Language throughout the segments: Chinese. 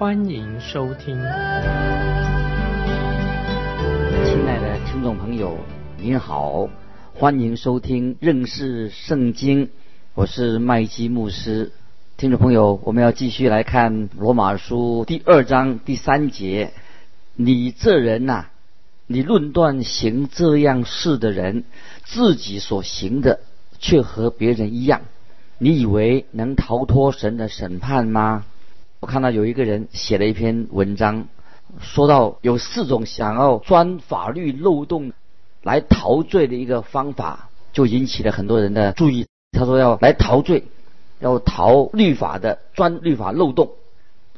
欢迎收听。亲爱的听众朋友，您好，欢迎收听认识圣经，我是麦基牧师。听众朋友，我们要继续来看罗马书第二章第三节。你这人呐、你论断行这样事的人，自己所行的却和别人一样，你以为能逃脱神的审判吗？我看到有一个人写了一篇文章，说到有四种想要钻法律漏洞来逃罪的一个方法，就引起了很多人的注意。他说要来逃罪。要逃律法的钻律法漏洞，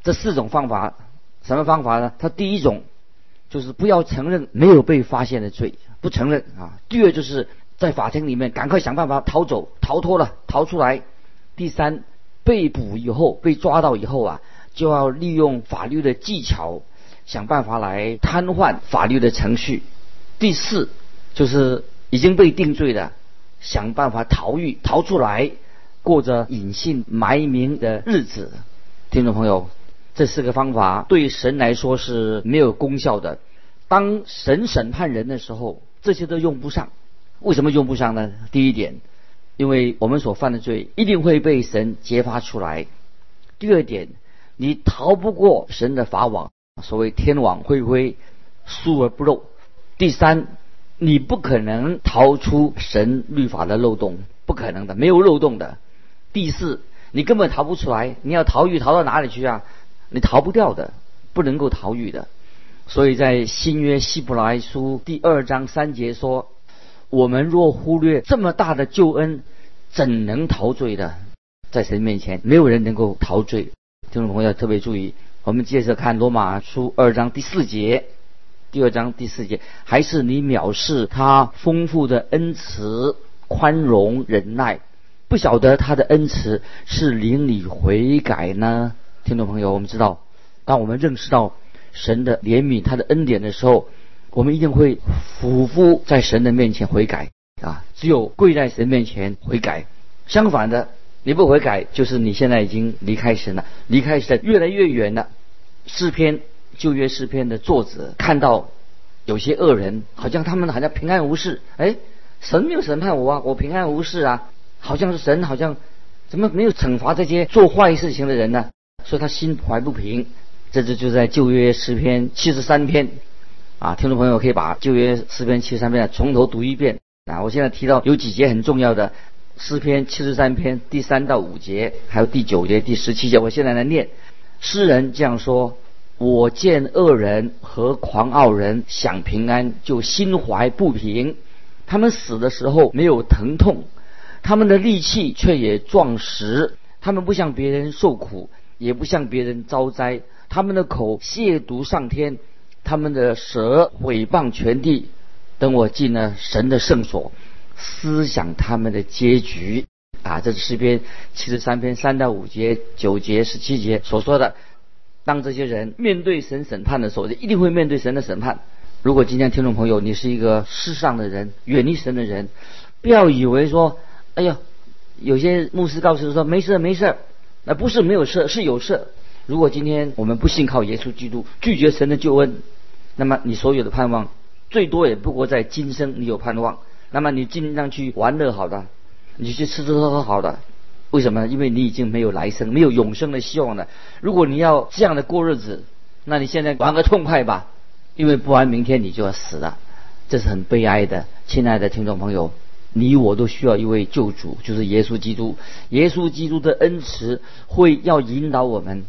这四种方法，什么方法呢？他第一种就是不要承认没有被发现的罪，不承认啊。第二就是在法庭里面赶快想办法逃走，逃脱了，逃出来。第三，被捕以后被抓到以后啊，就要利用法律的技巧，想办法来瘫痪法律的程序。第四，就是已经被定罪的，想办法逃狱，逃出来。过着隐姓埋名的日子，听众朋友，这四个方法对神来说是没有功效的。当神审判人的时候，这些都用不上。为什么用不上呢？第一点，因为我们所犯的罪一定会被神揭发出来；第二点，你逃不过神的法网，所谓天网恢恢，疏而不漏；第三，你不可能逃出神律法的漏洞，不可能的，没有漏洞的。第四，你根本逃不出来。你要逃狱，逃到哪里去啊？你逃不掉的，不能够逃狱的。所以在新约希伯来书第二章三节说：“我们若忽略这么大的救恩，怎能逃罪的？在神面前，没有人能够逃罪。”听众朋友特别注意，我们接着看罗马书二章第四节。第二章第四节，还是你藐视他丰富的恩慈、宽容、忍耐。不晓得他的恩慈是领你悔改呢，听众朋友，我们知道，当我们认识到神的怜悯、他的恩典的时候，我们一定会俯伏在神的面前悔改啊！只有跪在神面前悔改。相反的，你不悔改，就是你现在已经离开神了，离开神越来越远了。诗篇旧约诗篇的作者看到有些恶人，好像他们好像平安无事，哎，神没有审判我啊，我平安无事啊。好像是神，好像怎么没有惩罚这些做坏事情的人呢？所以他心怀不平。这就就在旧约诗篇七十三篇啊，听众朋友可以把旧约诗篇七十三篇从头读一遍啊。我现在提到有几节很重要的诗篇七十三篇第三到五节，还有第九节、第十七节，我现在来念。诗人这样说：我见恶人和狂傲人享平安，就心怀不平。他们死的时候没有疼痛。他们的力气却也壮实，他们不向别人受苦，也不向别人遭灾。他们的口亵渎上天，他们的舌毁谤全地。等我进了神的圣所，思想他们的结局啊！这是诗篇七十三篇三到五节、九节、十七节所说的。当这些人面对神审判的时候，就一定会面对神的审判。如果今天听众朋友你是一个世上的人，远离神的人，不要以为说。哎呀，有些牧师告诉说没事没事，那不是没有事，是有事。如果今天我们不信靠耶稣基督，拒绝神的救恩，那么你所有的盼望，最多也不过在今生你有盼望。那么你尽量去玩乐好的，你去吃吃喝喝好的，为什么？因为你已经没有来生，没有永生的希望了。如果你要这样的过日子，那你现在玩个痛快吧，因为不然明天你就要死了，这是很悲哀的，亲爱的听众朋友。你我都需要一位救主，就是耶稣基督。耶稣基督的恩慈会要引导我们，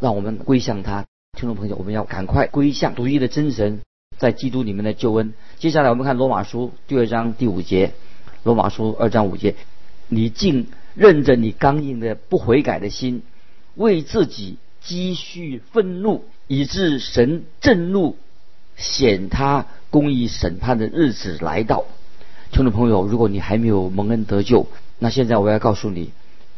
让我们归向他。听众朋友，我们要赶快归向独一的真神，在基督里面的救恩。接下来我们看罗马书第二章第五节。罗马书二章五节，你竟认着你刚硬的不悔改的心，为自己积蓄愤怒，以致神震怒，显他公义审判的日子来到。听众朋友，如果你还没有蒙恩得救，那现在我要告诉你，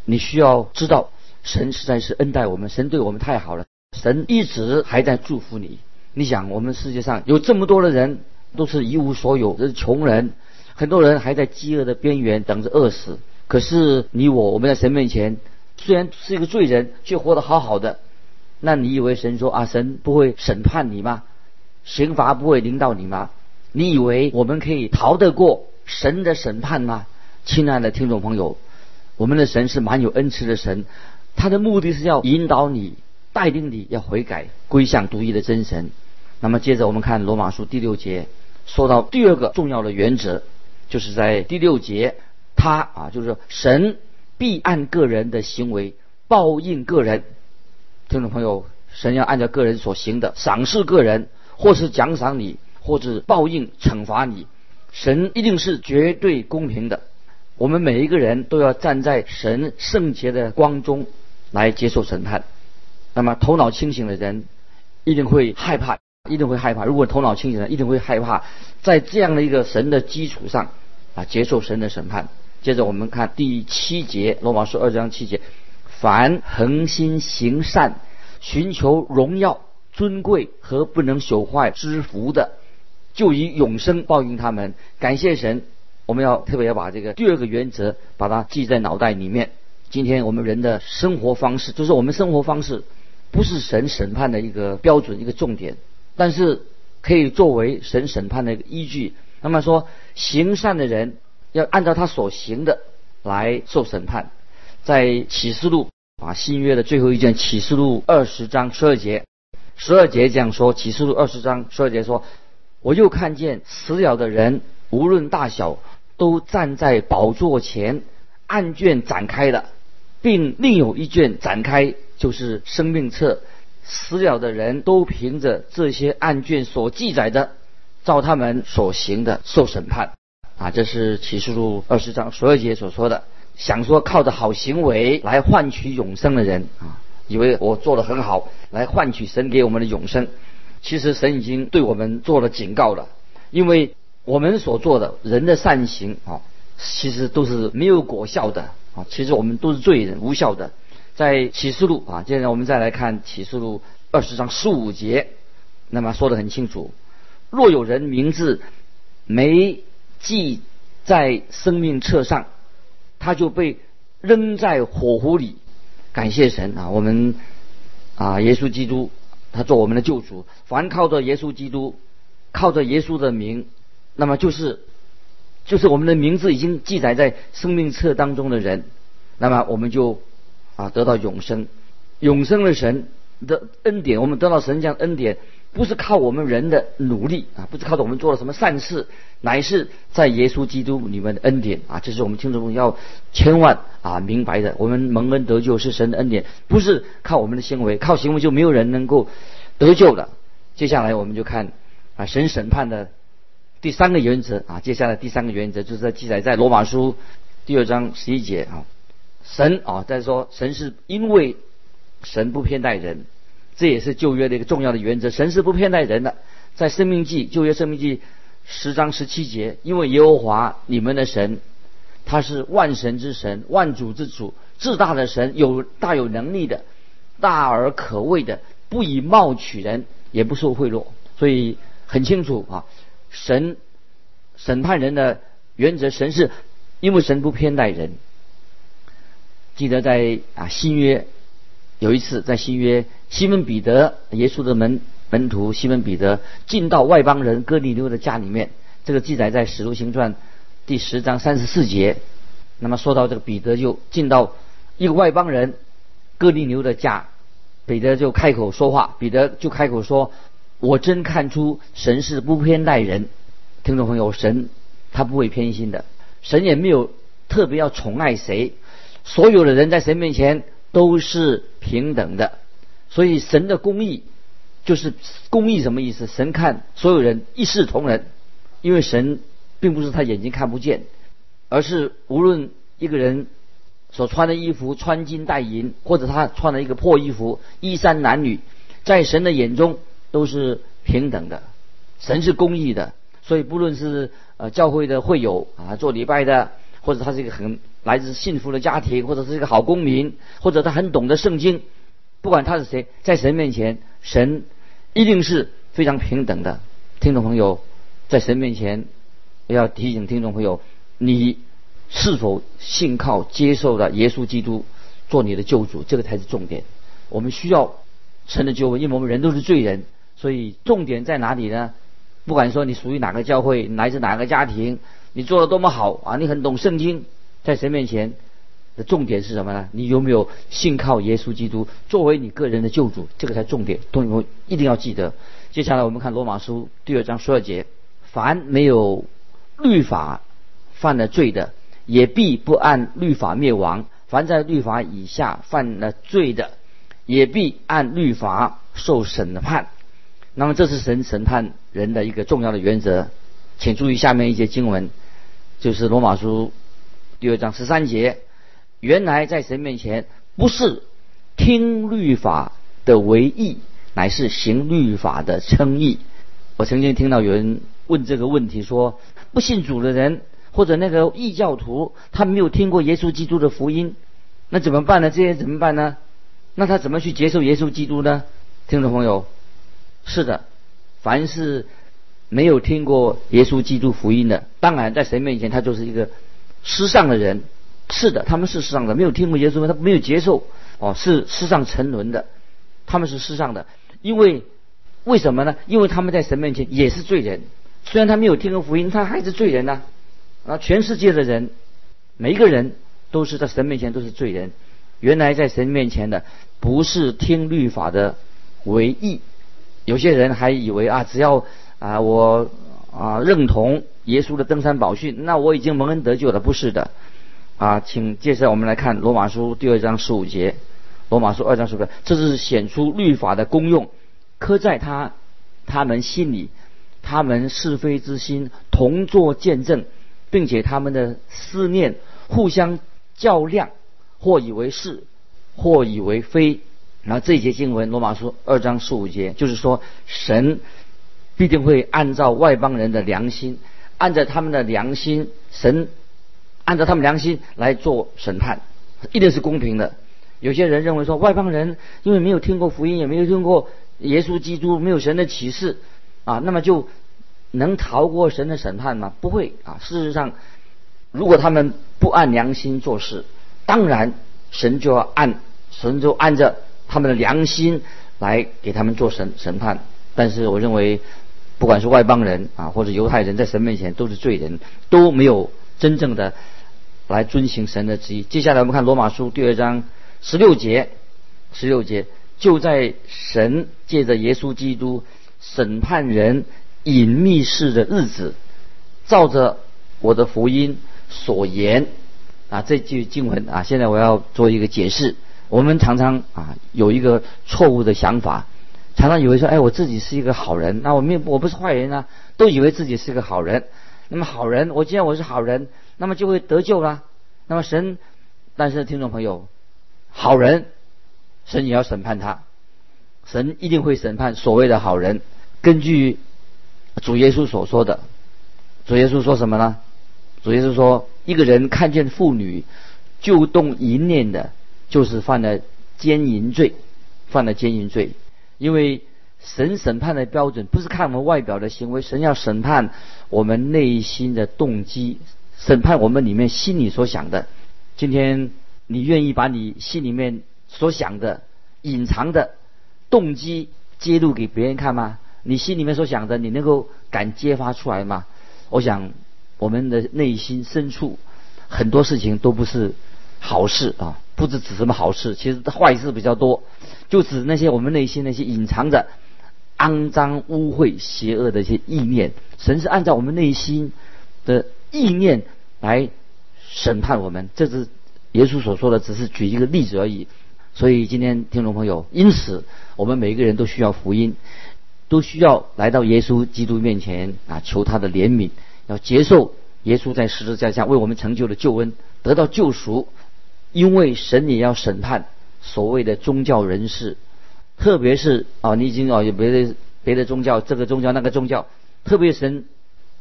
你需要知道，神实在是恩待我们，神对我们太好了，神一直还在祝福你。你想，我们世界上有这么多的人都是一无所有，这是穷人，很多人还在饥饿的边缘等着饿死。可是你我，我们在神面前虽然是一个罪人，却活得好好的。那你以为神说啊，神不会审判你吗？刑罚不会临到你吗？你以为我们可以逃得过神的审判吗？亲爱的听众朋友，我们的神是蛮有恩慈的神，他的目的是要引导你、带领你要悔改、归向独一的真神。那么接着我们看罗马书第六节，说到第二个重要的原则，就是在第六节，他啊，就是神必按个人的行为报应个人。听众朋友，神要按照个人所行的赏赐个人，或是奖赏你，或是报应惩罚你。神一定是绝对公平的。我们每一个人都要站在神圣洁的光中来接受审判。那么头脑清醒的人一定会害怕，一定会害怕。如果头脑清醒的一定会害怕，在这样的一个神的基础上啊，接受神的审判。接着我们看第七节，罗马书二章七节。凡恒心行善、寻求荣耀、尊贵和不能朽坏之福的，就以永生报应他们。感谢神，我们要特别要把这个第二个原则把它记在脑袋里面。今天我们人的生活方式，就是我们生活方式，不是神审判的一个标准、一个重点，但是可以作为神审判的一个依据。那么说，行善的人要按照他所行的来受审判。在启示录啊，新约的最后一卷启示录二十章十二节，十二节这样说：启示录二十章十二节说，我又看见死了的人，无论大小，都站在宝座前，案卷展开的，并另有一卷展开，就是生命册。死了的人都凭着这些案卷所记载的，照他们所行的受审判。啊，这是启示录二十章十二节所说的。想说靠着好行为来换取永生的人啊，以为我做的很好，来换取神给我们的永生。其实神已经对我们做了警告了，因为我们所做的人的善行啊，其实都是没有果效的啊。其实我们都是罪人，无效的。在启示录啊，接着我们再来看启示录二十章十五节，那么说的很清楚：若有人名字没记在生命册上。他就被扔在火湖里，感谢神啊！我们啊，耶稣基督他做我们的救主，凡靠着耶稣基督，靠着耶稣的名，那么就是就是我们的名字已经记载在生命册当中的人，那么我们就啊得到永生，永生的神的恩典，我们得到神这样恩典。不是靠我们人的努力啊，不是靠着我们做了什么善事，乃是在耶稣基督里面的恩典啊！这是我们听众朋友要千万啊明白的。我们蒙恩得救是神的恩典，不是靠我们的行为，靠行为就没有人能够得救的。接下来我们就看啊神审判的第三个原则啊，接下来第三个原则就是在记载在罗马书第二章十一节啊，神啊再说神是因为神不偏待人。这也是旧约的一个重要的原则，神是不偏待人的。在生命记旧约生命记十章十七节，因为耶和华你们的神，他是万神之神，万主之主，至大的神，有大有能力的，大而可畏的，不以貌取人，也不受贿赂。所以很清楚啊，神审判人的原则，神是因为神不偏待人。记得在啊新约。有一次，在新约，西门彼得，耶稣的门门徒西门彼得进到外邦人哥尼流的家里面，这个记载在《使徒行传》第十章三十四节。那么说到这个彼得就进到一个外邦人哥尼流的家，彼得就开口说话，彼得就开口说：“我真看出神是不偏待人。”听众朋友，神他不会偏心的，神也没有特别要宠爱谁，所有的人在神面前。都是平等的，所以神的公义就是公义什么意思？神看所有人一视同仁，因为神并不是他眼睛看不见，而是无论一个人所穿的衣服穿金戴银，或者他穿了一个破衣服，衣衫褴褛，在神的眼中都是平等的，神是公义的，所以不论是呃教会的会友啊，做礼拜的，或者他是一个很来自幸福的家庭，或者是一个好公民，或者他很懂得圣经，不管他是谁，在神面前，神一定是非常平等的。听众朋友，在神面前要提醒听众朋友，你是否信靠接受了耶稣基督做你的救主，这个才是重点。我们需要神的救恩，因为我们人都是罪人，所以重点在哪里呢？不管说你属于哪个教会，来自哪个家庭，你做的多么好啊，你很懂圣经，在神面前的重点是什么呢？你有没有信靠耶稣基督作为你个人的救主？这个才重点，同学们一定要记得。接下来我们看罗马书第二章十二节：凡没有律法犯了罪的，也必不按律法灭亡；凡在律法以下犯了罪的，也必按律法受审判。那么这是神审判人的一个重要的原则。请注意下面一节经文，就是罗马书第二章十三节：原来在神面前，不是听律法的为义，乃是行律法的称义。我曾经听到有人问这个问题，说不信主的人或者那个异教徒，他没有听过耶稣基督的福音，那怎么办呢？这些怎么办呢？那他怎么去接受耶稣基督呢？听众朋友，是的，凡是没有听过耶稣基督福音的，当然在神面前他就是一个世上的人。是的，他们是世上的，没有听过耶稣，他没有接受哦，是世上沉沦的，他们是世上的。因为为什么呢？因为他们在神面前也是罪人。虽然他没有听过福音，他还是罪人呐。啊，全世界的人，每一个人都是在神面前都是罪人。原来在神面前的不是听律法的为义。有些人还以为啊，只要啊我啊认同耶稣的登山宝训，那我已经蒙恩得救了。不是的。啊，请接着我们来看罗马书第二章十五节。罗马书二章十五节，这是显出律法的功用，刻在他他们心里，他们是非之心同作见证，并且他们的思念互相较量，或以为是，或以为非。然后这一节经文，罗马书二章十五节，就是说神必定会按照外邦人的良心，按照他们的良心，神按照他们良心来做审判，一定是公平的。有些人认为说外邦人因为没有听过福音，也没有听过耶稣基督，没有神的启示啊，那么就能逃过神的审判吗？不会啊！事实上，如果他们不按良心做事，当然神就要按神就按着他们的良心来给他们做审审判。但是我认为，不管是外邦人啊，或者犹太人在神面前都是罪人，都没有真正的来遵行神的旨意。接下来我们看罗马书第二章。十六节，十六节就在神借着耶稣基督审判人隐秘式的日子，照着我的福音所言啊，这句经文啊，现在我要做一个解释。我们常常啊有一个错误的想法，常常以为说，哎，我自己是一个好人，那我没我不是坏人啊，都以为自己是个好人。那么好人，我既然我是好人，那么就会得救了。那么神，但是听众朋友。好人，神也要审判他，神一定会审判所谓的好人。根据主耶稣所说的，主耶稣说什么呢？主耶稣说，一个人看见妇女就动淫念的，就是犯了奸淫罪，犯了奸淫罪。因为神审判的标准不是看我们外表的行为，神要审判我们内心的动机，审判我们里面心里所想的。今天。你愿意把你心里面所想的、隐藏的动机揭露给别人看吗？你心里面所想的，你能够敢揭发出来吗？我想，我们的内心深处很多事情都不是好事啊，不是指什么好事，其实坏事比较多，就指那些我们内心那些隐藏着肮脏、污秽、邪恶的一些意念。神是按照我们内心的意念来审判我们，这是。耶稣所说的只是举一个例子而已，所以今天听众朋友，因此我们每一个人都需要福音，都需要来到耶稣基督面前啊，求他的怜悯，要接受耶稣在十字架下为我们成就的救恩，得到救赎。因为神也要审判所谓的宗教人士，特别是啊，你已经哦有别的别的宗教，这个宗教那个宗教，特别神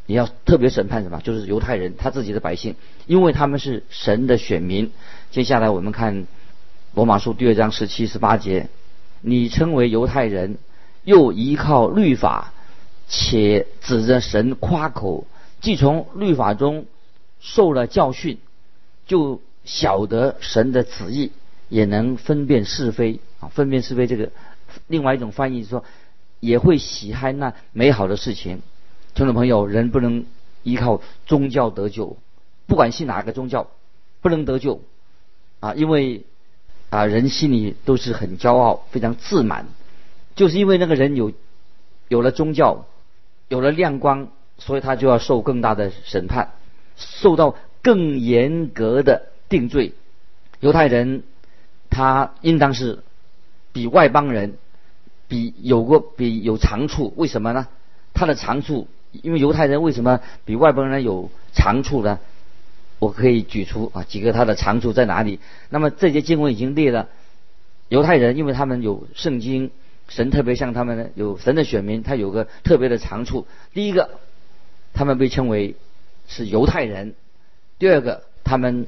也要特别审判什么？就是犹太人他自己的百姓，因为他们是神的选民。接下来我们看罗马书第二章十七十八节，你称为犹太人，又依靠律法，且指着神夸口，既从律法中受了教训，就晓得神的旨意，也能分辨是非啊，分辨是非这个。另外一种翻译说，也会喜爱那美好的事情。听众朋友，人不能依靠宗教得救，不管信哪个宗教，不能得救啊！因为啊，人心里都是很骄傲，非常自满，就是因为那个人有有了宗教，有了亮光，所以他就要受更大的审判，受到更严格的定罪。犹太人他应当是。比外邦人，比有过比有长处，为什么呢？他的长处，因为犹太人为什么比外邦人有长处呢？我可以举出啊几个他的长处在哪里。那么这些经文已经列了，犹太人因为他们有圣经，神特别向他们有神的选民，他有个特别的长处。第一个，他们被称为是犹太人；第二个，他们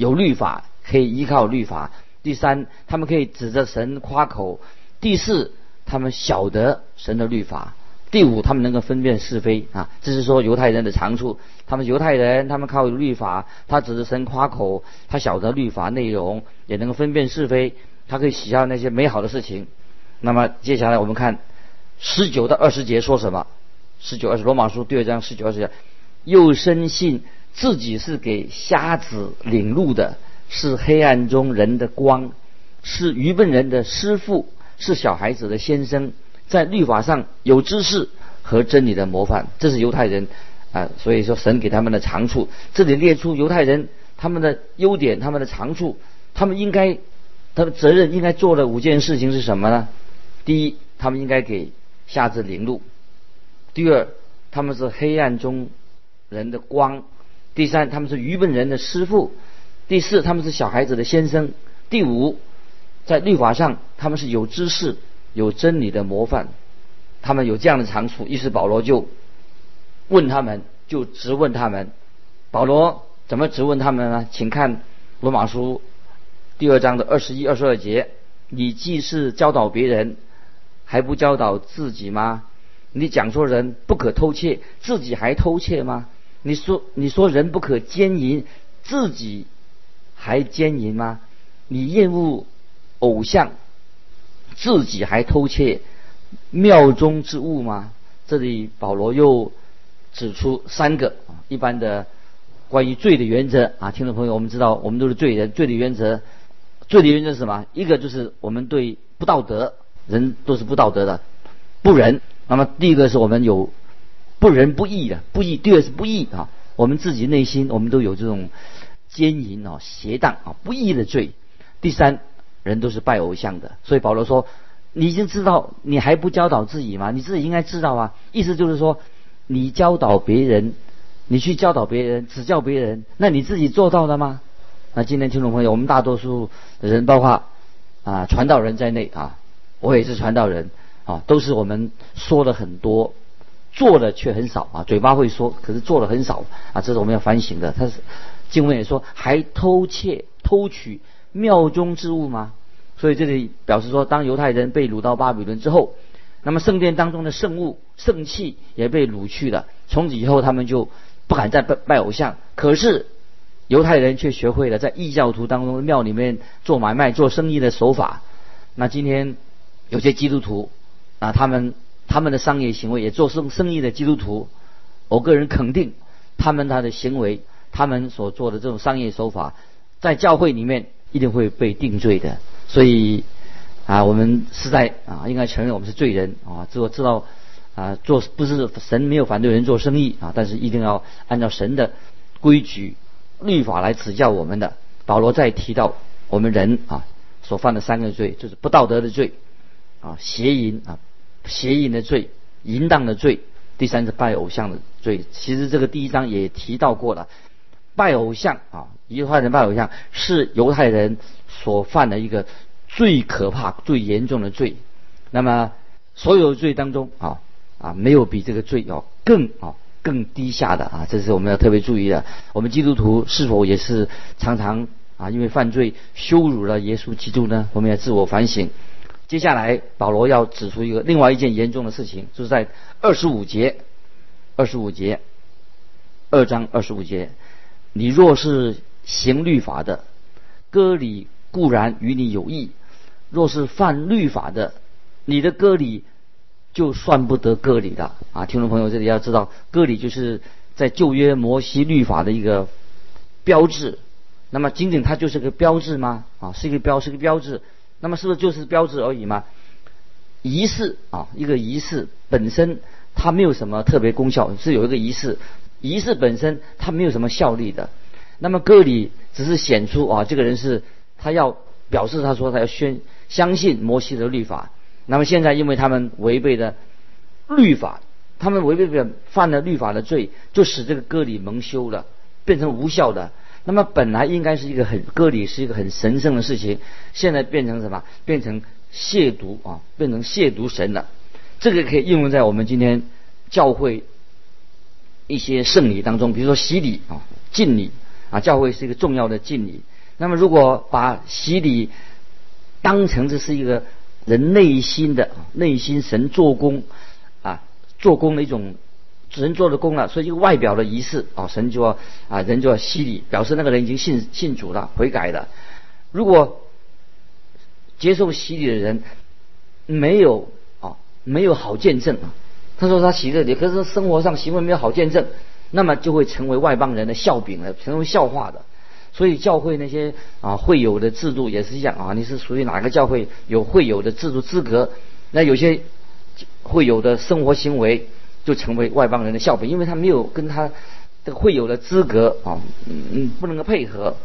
有律法，可以依靠律法。第三，他们可以指着神夸口；第四，他们晓得神的律法；第五，他们能够分辨是非啊。这是说犹太人的长处。他们犹太人，他们靠律法，他指着神夸口，他晓得律法内容，也能够分辨是非，他可以喜好那些美好的事情。那么接下来我们看十九到二十节说什么？十九二十罗马书第二章十九二十节，又深信自己是给瞎子领路的。是黑暗中人的光，是愚笨人的师傅，是小孩子的先生，在律法上有知识和真理的模范。这是犹太人啊，所以说神给他们的长处。这里列出犹太人他们的优点，他们的长处，他们应该他的责任应该做的五件事情是什么呢？第一，他们应该给瞎子领路；第二，他们是黑暗中人的光；第三，他们是愚笨人的师傅。第四，他们是小孩子的先生；第五，在律法上他们是有知识、有真理的模范，他们有这样的长处。于是保罗就问他们，就直问他们。保罗怎么直问他们呢？请看罗马书第二章的二十一、二十二节：你既是教导别人，还不教导自己吗？你讲说人不可偷窃，自己还偷窃吗？你说你说人不可奸淫，自己。还奸淫吗？你厌恶偶像，自己还偷窃庙中之物吗？这里保罗又指出三个，一般的关于罪的原则啊，听众朋友，我们知道我们都是罪人，罪的原则，罪的原则是什么？一个就是我们对不道德，人都是不道德的，不仁。那么第一个是我们有不仁不义的，不义；第二是不义啊，我们自己内心我们都有这种。奸淫啊，邪荡啊，不义的罪。第三，人都是拜偶像的，所以保罗说：“你已经知道，你还不教导自己吗？你自己应该知道啊。”意思就是说，你教导别人，你去教导别人，指教别人，那你自己做到了吗？那今天听众朋友，我们大多数人，包括啊传道人在内啊，我也是传道人啊，都是我们说了很多，做的却很少啊。嘴巴会说，可是做的很少啊，这是我们要反省的。他是。经文也说，还偷窃、偷取庙中之物吗？所以这里表示说，当犹太人被掳到巴比伦之后，那么圣殿当中的圣物、圣器也被掳去了。从此以后，他们就不敢再拜拜偶像。可是犹太人却学会了在异教徒当中的庙里面做买卖、做生意的手法。那今天有些基督徒啊，他们他们的商业行为也做生生意的基督徒，我个人肯定他们他的行为。他们所做的这种商业手法，在教会里面一定会被定罪的。所以啊，我们是在啊，应该承认我们是罪人啊。知知道啊，做不是神没有反对人做生意啊，但是一定要按照神的规矩、律法来指教我们的。保罗再提到我们人啊所犯的三个罪，就是不道德的罪啊，邪淫啊，邪淫的罪，淫荡的罪，第三是拜偶像的罪。其实这个第一章也提到过了。拜偶像啊，犹太人拜偶像是犹太人所犯的一个最可怕、最严重的罪。那么所有罪当中啊啊，没有比这个罪要更啊更低下的啊，这是我们要特别注意的。我们基督徒是否也是常常啊因为犯罪羞辱了耶稣基督呢？我们要自我反省。接下来保罗要指出一个另外一件严重的事情，就是在二十五节，二十五节，二章二十五节，你若是行律法的，割礼固然与你有益；若是犯律法的，你的割礼就算不得割礼的啊！听众朋友，这里要知道，割礼就是在旧约摩西律法的一个标志。那么，仅仅它就是个标志吗？啊，是一个标，是个标志。那么，是不是就是标志而已吗？仪式啊，一个仪式本身它没有什么特别功效，是有一个仪式，仪式本身它没有什么效力的。那么，割礼只是显出啊，这个人是他要表示他说他要宣相信摩西的律法。那么现在，因为他们违背的律法，他们违背了犯了律法的罪，就使这个割礼蒙羞了，变成无效的。那么本来应该是一个很割礼是一个很神圣的事情，现在变成什么？变成亵渎啊，变成亵渎神了。这个可以应用在我们今天教会一些圣礼当中，比如说洗礼啊、敬礼啊，教会是一个重要的敬礼。那么如果把洗礼当成这是一个人内心的内心神做工啊，做工的一种神做的工了，所以一个外表的仪式啊，神就要啊人就要洗礼，表示那个人已经信信主了，悔改了。如果接受洗礼的人没有啊没有好见证啊，他说他洗了礼，可是生活上行为没有好见证，那么就会成为外邦人的笑柄了，成为笑话的。所以教会那些啊会有的制度也是一样啊，你是属于哪个教会有会有的制度资格？那有些会有的生活行为就成为外邦人的笑柄，因为他没有跟他这个会有的资格啊，嗯，不能够配合。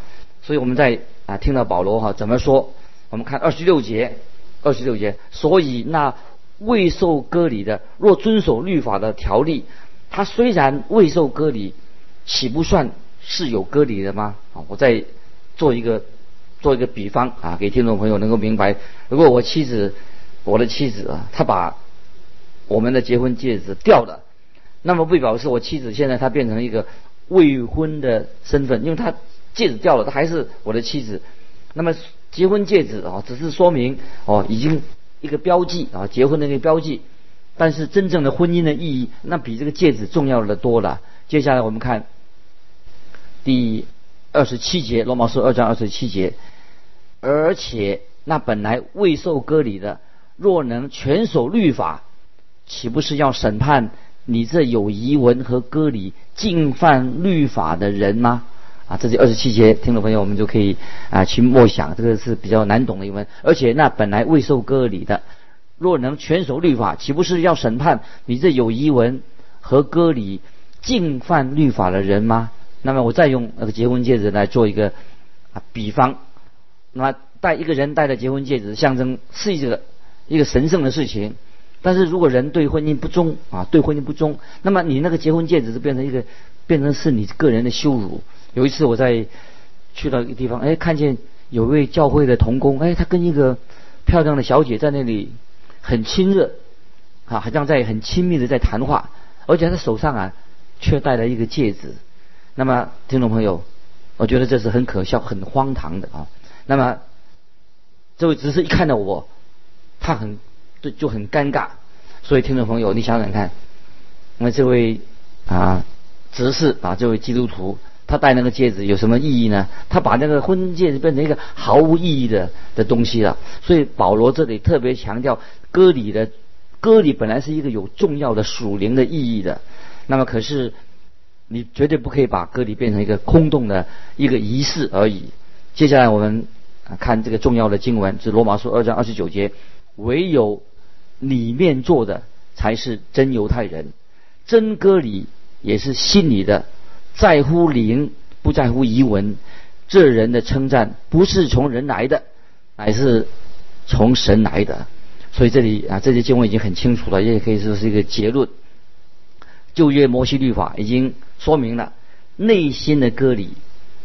所以我们在啊听到保罗哈怎么说？我们看二十六节，二十六节，所以那未受割礼的，若遵守律法的条例，他虽然未受割礼，岂不算？是有割礼的吗？啊，我再做一个做一个比方啊，给听众朋友能够明白。如果我妻子，我的妻子啊，她把我们的结婚戒指掉了，那么不表示我妻子现在她变成一个未婚的身份，因为她戒指掉了，她还是我的妻子。那么结婚戒指啊，只是说明哦，已经一个标记啊，结婚的一个标记。但是真正的婚姻的意义，那比这个戒指重要的多了。接下来我们看。第二十七节，罗马书二章二十七节，而且那本来未受割礼的，若能全守律法，岂不是要审判你这有遗文和割礼、禁犯律法的人吗？啊，这是二十七节，听众朋友，我们就可以啊去默想，这个是比较难懂的一文。而且那本来未受割礼的，若能全守律法，岂不是要审判你这有遗文和割礼、禁犯律法的人吗？那么我再用那个结婚戒指来做一个啊比方，那么戴一个人戴的结婚戒指，象征是一个一个神圣的事情。但是如果人对婚姻不忠啊，对婚姻不忠，那么你那个结婚戒指就变成一个变成是你个人的羞辱。有一次我在去到一个地方，哎，看见有位教会的童工，哎，他跟一个漂亮的小姐在那里很亲热啊，好像在很亲密的在谈话，而且他手上啊却戴了一个戒指。那么，听众朋友，我觉得这是很可笑、很荒唐的啊。那么，这位执事一看到我，他很对就很尴尬。所以，听众朋友，你想想看，那这位啊执事啊，这位基督徒，他戴那个戒指有什么意义呢？他把那个婚戒变成一个毫无意义的的东西了。所以，保罗这里特别强调，割礼的割礼本来是一个有重要的属灵的意义的。那么，可是。你绝对不可以把割礼变成一个空洞的一个仪式而已。接下来我们看这个重要的经文，是罗马书二章二十九节：唯有里面做的才是真犹太人，真割礼也是心里的，在乎灵不在乎遗文。这人的称赞不是从人来的，乃是从神来的。所以这里啊，这些经文已经很清楚了，也可以说是一个结论。旧约摩西律法已经。说明了内心的割礼，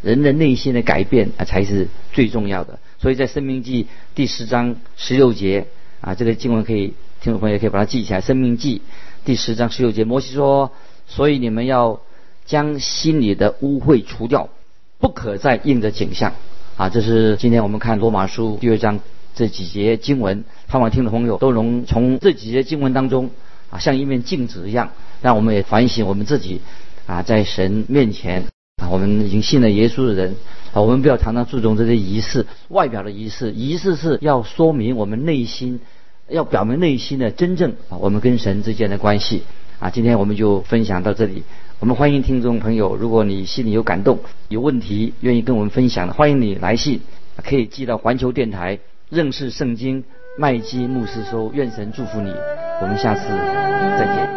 人的内心的改变啊才是最重要的。所以在《生命记》第十章十六节啊，这个经文可以听众朋友可以把它记起来，《生命记》第十章十六节，摩西说：“所以你们要将心里的污秽除掉，不可再应着景象。”啊，这是今天我们看罗马书第二章这几节经文，盼望听的朋友都能从这几节经文当中啊，像一面镜子一样，让我们也反省我们自己啊，在神面前啊，我们已经信了耶稣的人啊，我们不要常常注重这些仪式，外表的仪式，仪式是要说明我们内心，要表明内心的真正啊，我们跟神之间的关系啊。今天我们就分享到这里。我们欢迎听众朋友，如果你心里有感动、有问题，愿意跟我们分享的，欢迎你来信，可以寄到环球电台认识圣经麦基牧师收。愿神祝福你，我们下次再见。